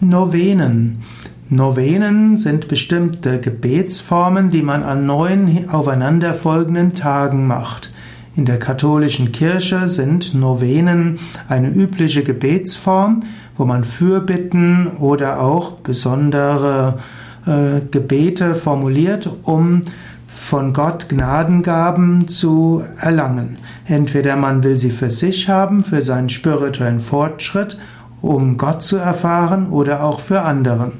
Novenen. Novenen sind bestimmte Gebetsformen, die man an neun aufeinanderfolgenden Tagen macht. In der katholischen Kirche sind Novenen eine übliche Gebetsform, wo man Fürbitten oder auch besondere äh, Gebete formuliert, um von Gott Gnadengaben zu erlangen. Entweder man will sie für sich haben, für seinen spirituellen Fortschritt, um Gott zu erfahren oder auch für anderen.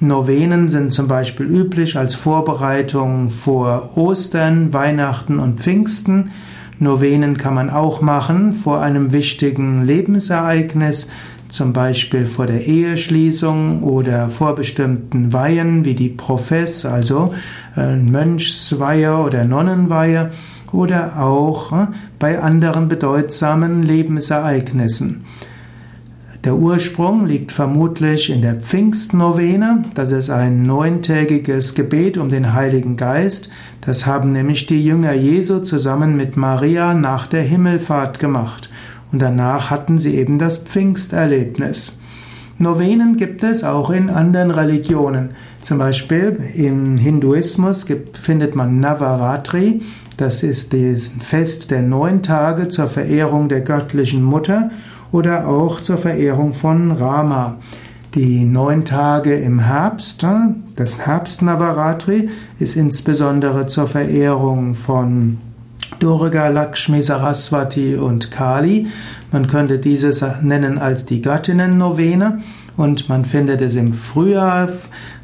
Novenen sind zum Beispiel üblich als Vorbereitung vor Ostern, Weihnachten und Pfingsten. Novenen kann man auch machen vor einem wichtigen Lebensereignis, zum Beispiel vor der Eheschließung oder vor bestimmten Weihen wie die Profess, also äh, Mönchsweihe oder Nonnenweihe oder auch äh, bei anderen bedeutsamen Lebensereignissen. Der Ursprung liegt vermutlich in der Pfingstnovene. Das ist ein neuntägiges Gebet um den Heiligen Geist. Das haben nämlich die Jünger Jesu zusammen mit Maria nach der Himmelfahrt gemacht. Und danach hatten sie eben das Pfingsterlebnis. Novenen gibt es auch in anderen Religionen. Zum Beispiel im Hinduismus gibt, findet man Navaratri. Das ist das Fest der neun Tage zur Verehrung der göttlichen Mutter oder auch zur Verehrung von Rama. Die neun Tage im Herbst, das Herbst-Navaratri, ist insbesondere zur Verehrung von Durga, Lakshmi, Saraswati und Kali. Man könnte dieses nennen als die Göttinnen-Novene und man findet es im Frühjahr,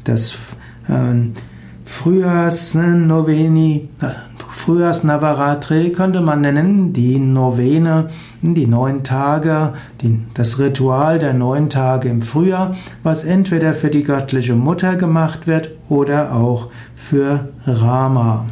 das äh, Frühjahrsnoveni, äh, Frühjahrsnavaratri könnte man nennen, die Novene, die neun Tage, die, das Ritual der neun Tage im Frühjahr, was entweder für die göttliche Mutter gemacht wird oder auch für Rama.